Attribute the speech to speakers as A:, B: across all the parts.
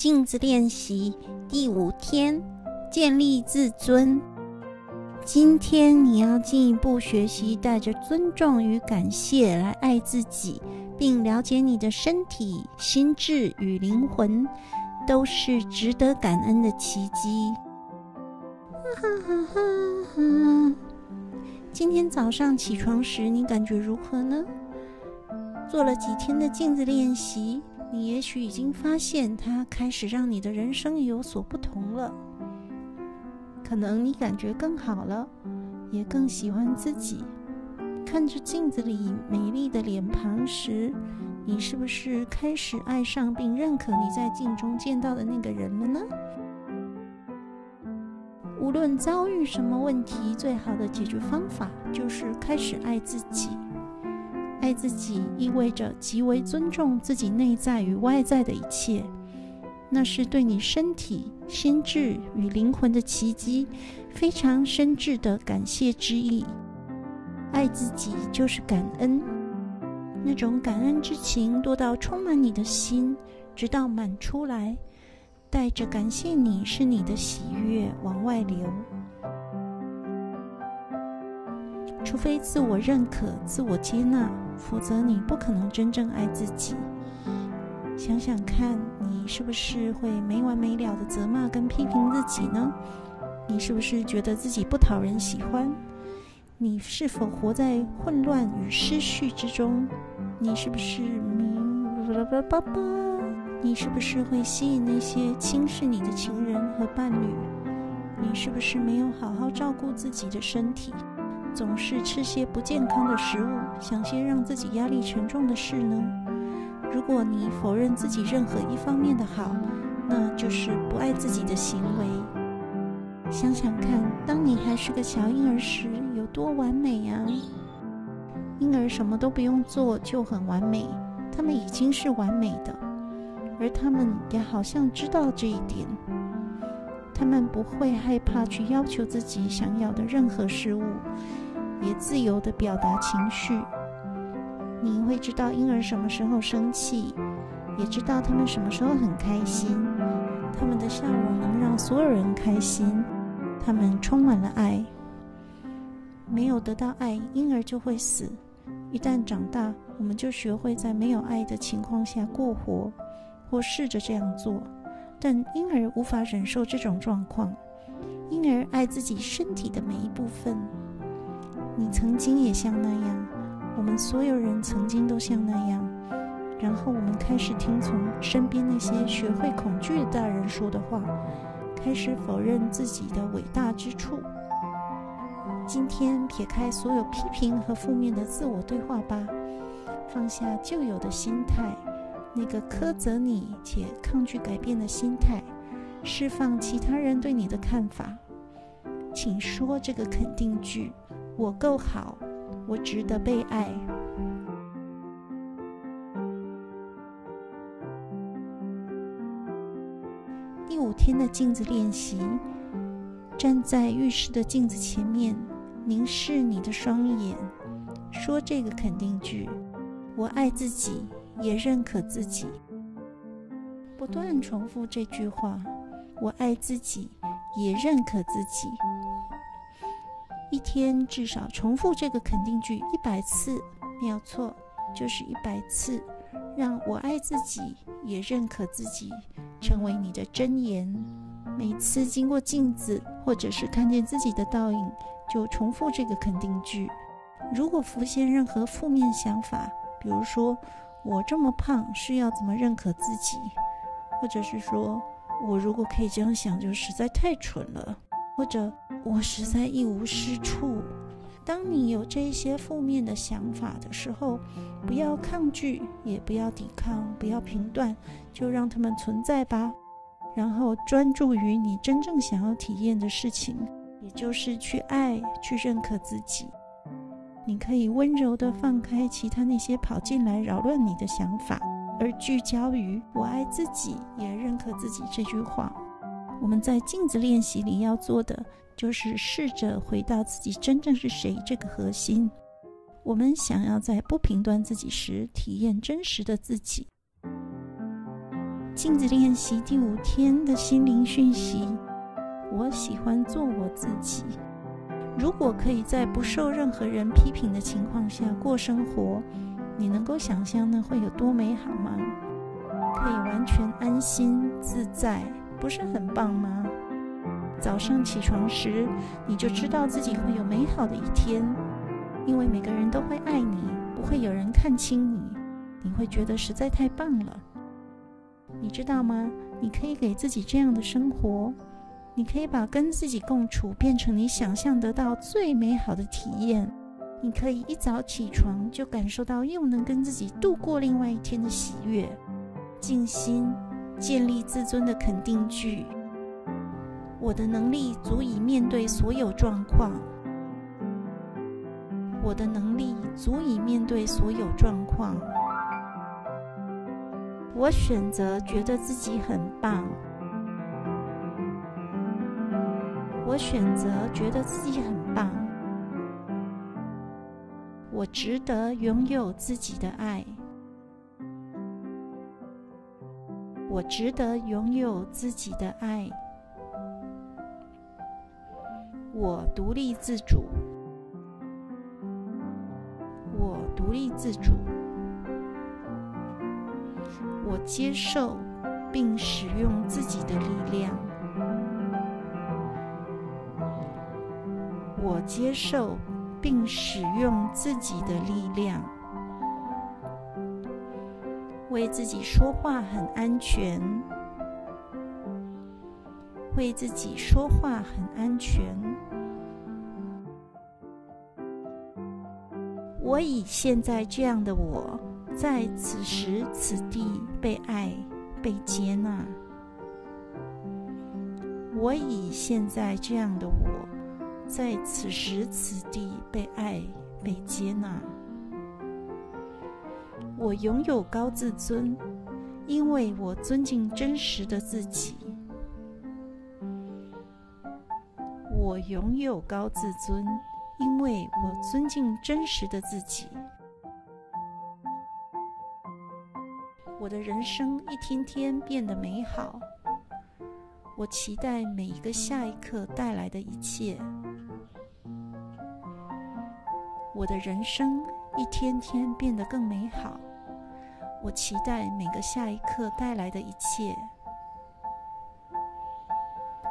A: 镜子练习第五天，建立自尊。今天你要进一步学习，带着尊重与感谢来爱自己，并了解你的身体、心智与灵魂都是值得感恩的奇迹。今天早上起床时，你感觉如何呢？做了几天的镜子练习。你也许已经发现，它开始让你的人生有所不同了。可能你感觉更好了，也更喜欢自己。看着镜子里美丽的脸庞时，你是不是开始爱上并认可你在镜中见到的那个人了呢？无论遭遇什么问题，最好的解决方法就是开始爱自己。爱自己意味着极为尊重自己内在与外在的一切，那是对你身体、心智与灵魂的奇迹，非常深挚的感谢之意。爱自己就是感恩，那种感恩之情多到充满你的心，直到满出来，带着感谢你是你的喜悦往外流。除非自我认可、自我接纳，否则你不可能真正爱自己。想想看，你是不是会没完没了的责骂跟批评自己呢？你是不是觉得自己不讨人喜欢？你是否活在混乱与失序之中？你是不是迷？你是不是会吸引那些轻视你的情人和伴侣？你是不是没有好好照顾自己的身体？总是吃些不健康的食物，想些让自己压力沉重的事呢？如果你否认自己任何一方面的好，那就是不爱自己的行为。想想看，当你还是个小婴儿时，有多完美呀！婴儿什么都不用做就很完美，他们已经是完美的，而他们也好像知道这一点。他们不会害怕去要求自己想要的任何事物。也自由地表达情绪，你会知道婴儿什么时候生气，也知道他们什么时候很开心。他们的笑容能让所有人开心，他们充满了爱。没有得到爱，婴儿就会死。一旦长大，我们就学会在没有爱的情况下过活，或试着这样做。但婴儿无法忍受这种状况。婴儿爱自己身体的每一部分。你曾经也像那样，我们所有人曾经都像那样，然后我们开始听从身边那些学会恐惧的大人说的话，开始否认自己的伟大之处。今天撇开所有批评和负面的自我对话吧，放下旧有的心态，那个苛责你且抗拒改变的心态，释放其他人对你的看法，请说这个肯定句。我够好，我值得被爱。第五天的镜子练习，站在浴室的镜子前面，凝视你的双眼，说这个肯定句：我爱自己，也认可自己。不断重复这句话：我爱自己，也认可自己。一天至少重复这个肯定句一百次，没有错，就是一百次。让我爱自己，也认可自己，成为你的真言。每次经过镜子，或者是看见自己的倒影，就重复这个肯定句。如果浮现任何负面想法，比如说我这么胖是要怎么认可自己，或者是说我如果可以这样想，就实在太蠢了。或者我实在一无是处。当你有这些负面的想法的时候，不要抗拒，也不要抵抗，不要评断，就让他们存在吧。然后专注于你真正想要体验的事情，也就是去爱，去认可自己。你可以温柔地放开其他那些跑进来扰乱你的想法，而聚焦于“我爱自己，也认可自己”这句话。我们在镜子练习里要做的，就是试着回到自己真正是谁这个核心。我们想要在不评断自己时，体验真实的自己。镜子练习第五天的心灵讯息。我喜欢做我自己。如果可以在不受任何人批评的情况下过生活，你能够想象那会有多美好吗？可以完全安心自在，不是很棒吗？早上起床时，你就知道自己会有美好的一天，因为每个人都会爱你，不会有人看轻你，你会觉得实在太棒了。你知道吗？你可以给自己这样的生活。你可以把跟自己共处变成你想象得到最美好的体验。你可以一早起床就感受到又能跟自己度过另外一天的喜悦。静心，建立自尊的肯定句。我的能力足以面对所有状况。我的能力足以面对所有状况。我选择觉得自己很棒。我选择觉得自己很棒。我值得拥有自己的爱。我值得拥有自己的爱。我独立自主。我独立自主。我接受并使用自己的力量。我接受并使用自己的力量，为自己说话很安全，为自己说话很安全。我以现在这样的我，在此时此地被爱、被接纳。我以现在这样的我。在此时此地被爱、被接纳，我拥有高自尊，因为我尊敬真实的自己。我拥有高自尊，因为我尊敬真实的自己。我的人生一天天变得美好，我期待每一个下一刻带来的一切。我的人生一天天变得更美好，我期待每个下一刻带来的一切。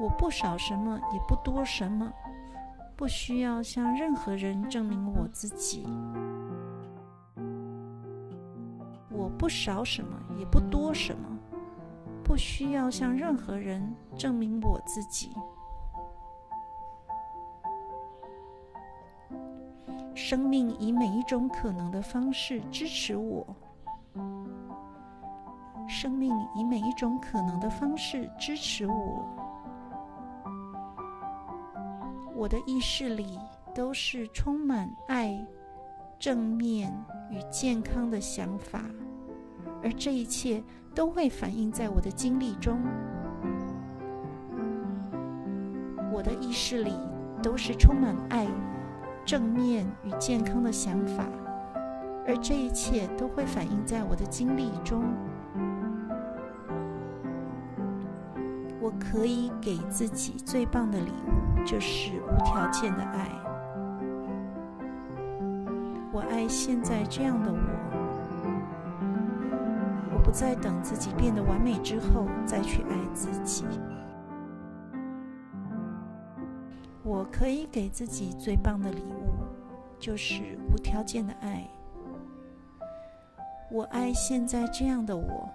A: 我不少什么，也不多什么，不需要向任何人证明我自己。我不少什么，也不多什么，不需要向任何人证明我自己。生命以每一种可能的方式支持我。生命以每一种可能的方式支持我。我的意识里都是充满爱、正面与健康的想法，而这一切都会反映在我的经历中。我的意识里都是充满爱。正面与健康的想法，而这一切都会反映在我的经历中。可以给自己最棒的礼物，就是无条件的爱。我爱现在这样的我，我不再等自己变得完美之后再去爱自己。我可以给自己最棒的礼物，就是无条件的爱。我爱现在这样的我，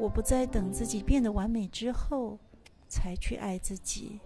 A: 我不再等自己变得完美之后才去爱自己。